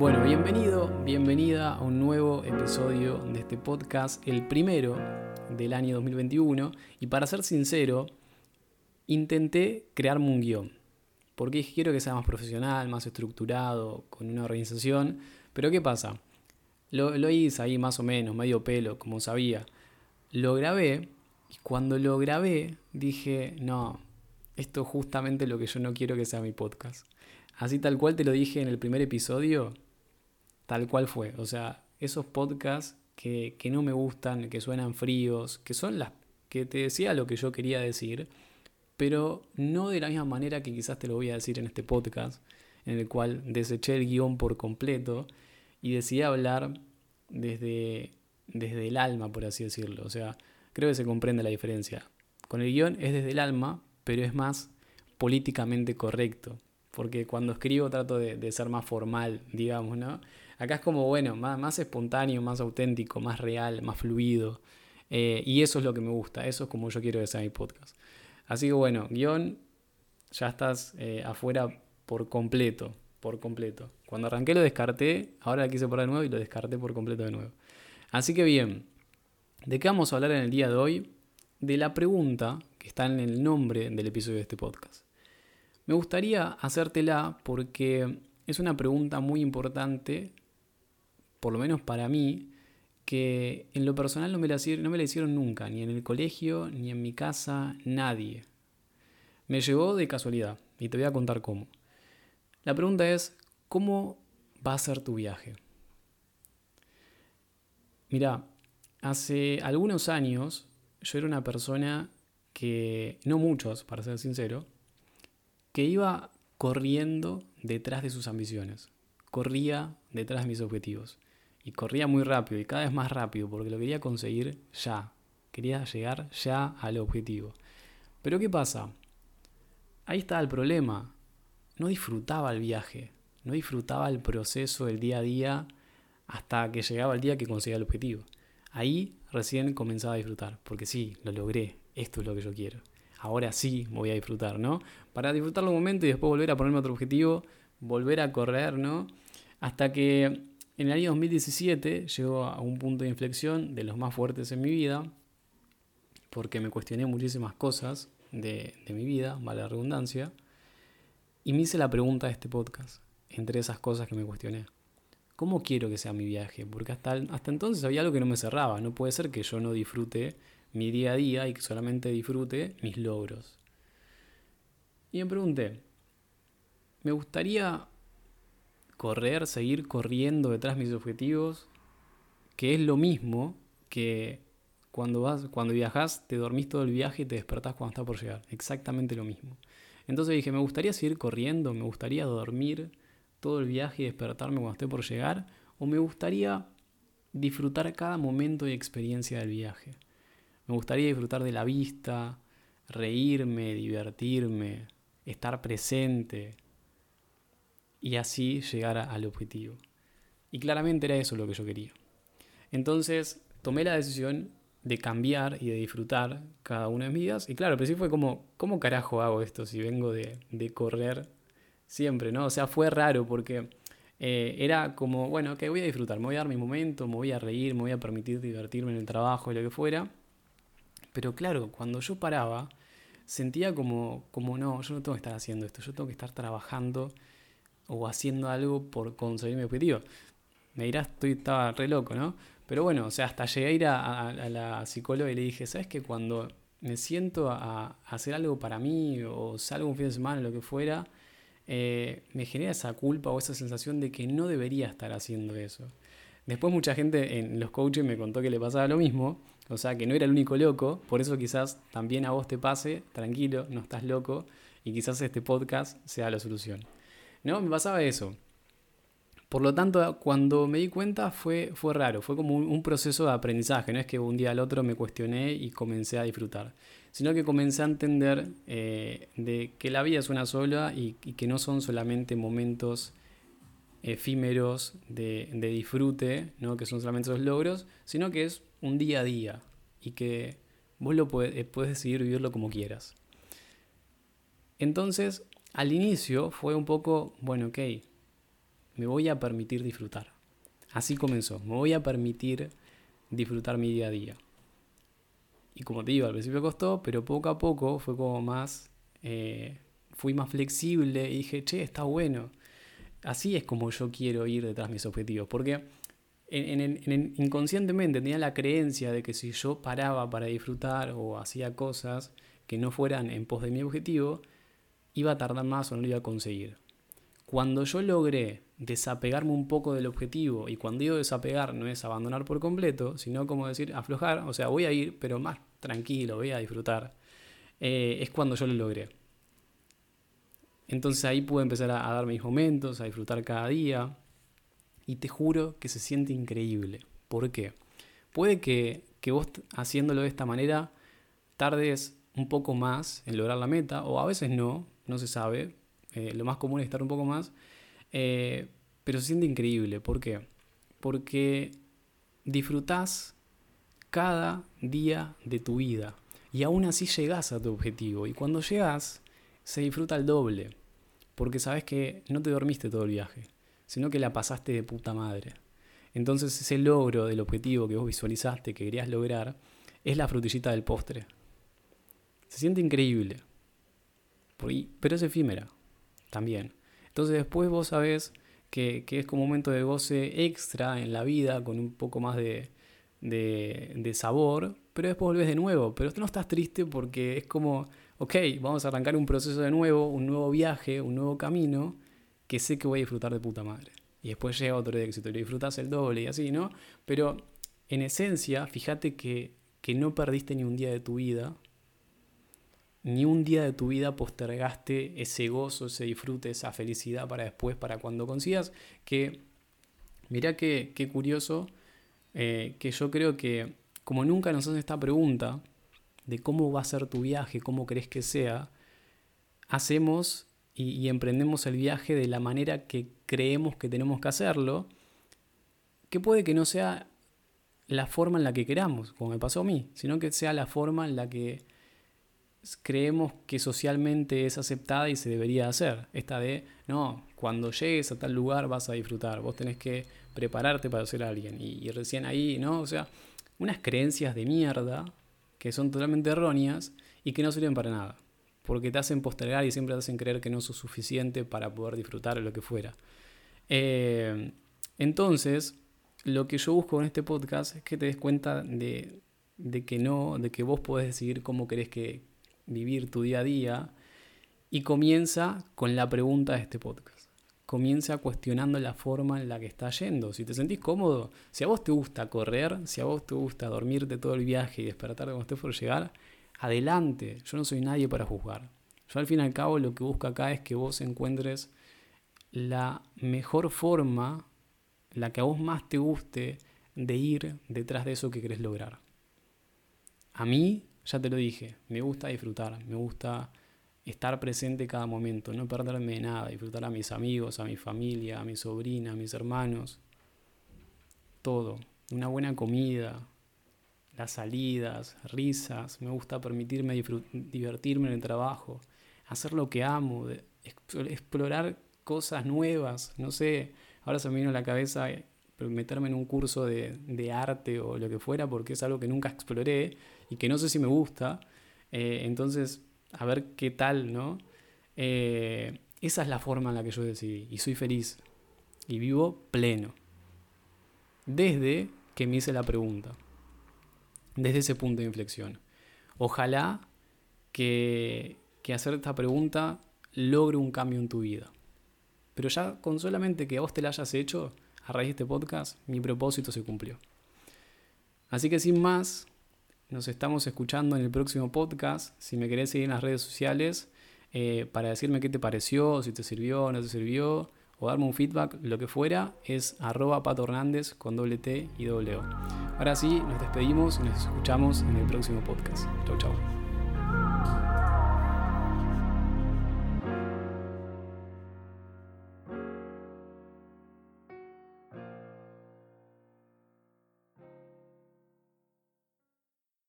Bueno, bienvenido, bienvenida a un nuevo episodio de este podcast, el primero del año 2021. Y para ser sincero, intenté crearme un guion, porque quiero que sea más profesional, más estructurado, con una organización. Pero ¿qué pasa? Lo, lo hice ahí más o menos, medio pelo, como sabía. Lo grabé y cuando lo grabé dije, no, esto es justamente lo que yo no quiero que sea mi podcast. Así tal cual te lo dije en el primer episodio, tal cual fue. O sea, esos podcasts que, que no me gustan, que suenan fríos, que son las que te decía lo que yo quería decir, pero no de la misma manera que quizás te lo voy a decir en este podcast, en el cual deseché el guion por completo y decidí hablar desde, desde el alma, por así decirlo. O sea, creo que se comprende la diferencia. Con el guion es desde el alma, pero es más políticamente correcto. Porque cuando escribo trato de, ser más formal, digamos, ¿no? Acá es como, bueno, más, más espontáneo, más auténtico, más real, más fluido. Eh, y eso es lo que me gusta, eso es como yo quiero que sea mi podcast. Así que bueno, guion, ya estás eh, afuera por completo, por completo. Cuando arranqué lo descarté, ahora la quise por de nuevo y lo descarté por completo de nuevo. Así que bien, ¿de qué vamos a hablar en el día de hoy? De la pregunta que está en el nombre del episodio de este podcast. Me gustaría hacértela porque es una pregunta muy importante, por lo menos para mí, que en lo personal no me, la, no me hicieron nunca, ni en el colegio, ni en mi casa, nadie. Me llegó de casualidad y te voy a contar cómo. La pregunta es, ¿cómo va a ser tu viaje? Mira, hace algunos años yo era una persona que, no muchos, para ser sincero, que iba corriendo detrás de sus ambiciones, corría detrás de mis objetivos y corría muy rápido y cada vez más rápido porque lo quería conseguir ya, quería llegar ya al objetivo. Pero ¿qué pasa? Ahí está el problema, no disfrutaba el viaje, no disfrutaba el proceso del día a día hasta que llegaba el día que conseguía el objetivo. Ahí recién comenzaba a disfrutar, porque sí, lo logré, esto es lo que yo quiero. Ahora sí voy a disfrutar, ¿no? Para disfrutarlo un momento y después volver a ponerme otro objetivo, volver a correr, ¿no? Hasta que en el año 2017 llegó a un punto de inflexión de los más fuertes en mi vida, porque me cuestioné muchísimas cosas de, mi vida, vale la redundancia, y me hice la pregunta de este podcast, entre esas cosas que me cuestioné. ¿Cómo quiero que sea mi viaje? Porque hasta, hasta entonces había algo que no me cerraba. No puede ser que yo no disfrute mi día a día y que solamente disfrute mis logros. Y me pregunté, ¿me gustaría correr, seguir corriendo detrás de mis objetivos? Que es lo mismo que cuando, vas, cuando viajas, te dormís todo el viaje y te despertás cuando está por llegar. Exactamente lo mismo. Entonces dije, me gustaría seguir corriendo, me gustaría dormir todo el viaje y despertarme cuando esté por llegar, o me gustaría disfrutar cada momento y experiencia del viaje. Me gustaría disfrutar de la vista, reírme, divertirme, estar presente y así llegar al objetivo. Y claramente era eso lo que yo quería. Entonces tomé la decisión de cambiar y de disfrutar cada una de mis vidas. Y claro, pero sí fue como, ¿cómo carajo hago esto si vengo de, de correr siempre, ¿no? O sea, fue raro porque eh, era como, bueno, que voy a disfrutar, me voy a dar mi momento, me voy a reír, me voy a permitir divertirme en el trabajo y lo que fuera. Pero claro, cuando yo paraba, sentía como, como, no, yo no tengo que estar haciendo esto, yo tengo que estar trabajando o haciendo algo por conseguir mi objetivo. Me dirás, estoy, estaba re loco, ¿no? Pero bueno, o sea, hasta llegué a ir a, la psicóloga y le dije, ¿sabes que cuando me siento a, hacer algo para mí o salgo un fin de semana, lo que fuera, eh, me genera esa culpa o esa sensación de que no debería estar haciendo eso. Después mucha gente en los coaches me contó que le pasaba lo mismo, o sea que no era el único loco, por eso quizás también a vos te pase, tranquilo, no estás loco, y quizás este podcast sea la solución. No, me pasaba eso. Por lo tanto, cuando me di cuenta fue, fue raro, fue como un, proceso de aprendizaje, no es que un día al otro me cuestioné y comencé a disfrutar, sino que comencé a entender eh, de que la vida es una sola y, que no son solamente momentos efímeros de, disfrute, ¿no? que son solamente esos logros, sino que es un día a día y que vos lo puedes, puedes decidir vivirlo como quieras. Entonces, al inicio fue un poco, bueno, ok, me voy a permitir disfrutar. Así comenzó, me voy a permitir disfrutar mi día a día. Y como te digo, al principio costó, pero poco a poco fue como más, eh, fui más flexible y dije, che, está bueno. Así es como yo quiero ir detrás de mis objetivos, porque en, inconscientemente tenía la creencia de que si yo paraba para disfrutar o hacía cosas que no fueran en pos de mi objetivo, iba a tardar más o no lo iba a conseguir. Cuando yo logré desapegarme un poco del objetivo, y cuando digo desapegar no es abandonar por completo, sino como decir aflojar, o sea, voy a ir, pero más tranquilo, voy a disfrutar, eh, es cuando yo lo logré. Entonces ahí pude empezar a, a dar mis momentos, a disfrutar cada día, y te juro que se siente increíble. ¿Por qué? Puede que, vos haciéndolo de esta manera tardes un poco más en lograr la meta, o a veces no, no se sabe. Eh, lo más común es estar un poco más. Eh, pero se siente increíble. ¿Por qué? Porque disfrutás cada día de tu vida. Y aún así llegás a tu objetivo. Y cuando llegas, se disfruta el doble. Porque sabes que no te dormiste todo el viaje sino que la pasaste de puta madre. Entonces ese logro del objetivo que vos visualizaste, que querías lograr, es la frutillita del postre. Se siente increíble, pero es efímera también. Entonces después vos sabés que, es como un momento de goce extra en la vida, con un poco más de, de, sabor, pero después volvés de nuevo. Pero no estás triste porque es como, ok, vamos a arrancar un proceso de nuevo, un nuevo viaje, un nuevo camino, que sé que voy a disfrutar de puta madre. Y después llega otro éxito y lo disfrutas el doble y así, ¿no? Pero en esencia, fíjate que, que no perdiste ni un día de tu vida, ni un día de tu vida postergaste ese gozo, ese disfrute, esa felicidad para después, para cuando consigas. Que, mirá qué, qué curioso, eh, que yo creo que como nunca nos hacen esta pregunta de cómo va a ser tu viaje, cómo crees que sea, hacemos y, emprendemos el viaje de la manera que creemos que tenemos que hacerlo, que puede que no sea la forma en la que queramos, como me pasó a mí, sino que sea la forma en la que creemos que socialmente es aceptada y se debería hacer. Esta de, no, cuando llegues a tal lugar vas a disfrutar, vos tenés que prepararte para ser alguien. Y, y recién ahí, ¿no? O sea, unas creencias de mierda que son totalmente erróneas y que no sirven para nada porque te hacen postergar y siempre te hacen creer que no sos suficiente para poder disfrutar de lo que fuera. Eh, entonces, lo que yo busco en este podcast es que te des cuenta de, que no, de que vos podés decidir cómo querés que vivir tu día a día y comienza con la pregunta de este podcast. Comienza cuestionando la forma en la que estás yendo. Si te sentís cómodo, si a vos te gusta correr, si a vos te gusta dormirte todo el viaje y despertar cuando estés por llegar, adelante, yo no soy nadie para juzgar. Yo al fin y al cabo lo que busco acá es que vos encuentres la mejor forma, la que a vos más te guste de ir detrás de eso que querés lograr. A mí, ya te lo dije, me gusta disfrutar, me gusta estar presente cada momento, no perderme de nada, disfrutar a mis amigos, a mi familia, a mi sobrina, a mis hermanos, todo, una buena comida, las salidas, risas, me gusta permitirme divertirme en el trabajo, hacer lo que amo, explorar cosas nuevas, no sé, ahora se me vino a la cabeza meterme en un curso de, arte o lo que fuera porque es algo que nunca exploré y que no sé si me gusta, eh, entonces a ver qué tal, ¿no? Eh, esa es la forma en la que yo decidí y soy feliz y vivo pleno. Desde que me hice la pregunta desde ese punto de inflexión. Ojalá que, que hacer esta pregunta logre un cambio en tu vida. Pero ya con solamente que vos te la hayas hecho a raíz de este podcast, mi propósito se cumplió. Así que sin más, nos estamos escuchando en el próximo podcast. Si me querés seguir en las redes sociales eh, para decirme qué te pareció, si te sirvió no te sirvió, o darme un feedback, lo que fuera, es arroba Pato Hernández con doble T y doble O. Ahora sí, nos despedimos y nos escuchamos en el próximo podcast. Chau, chau.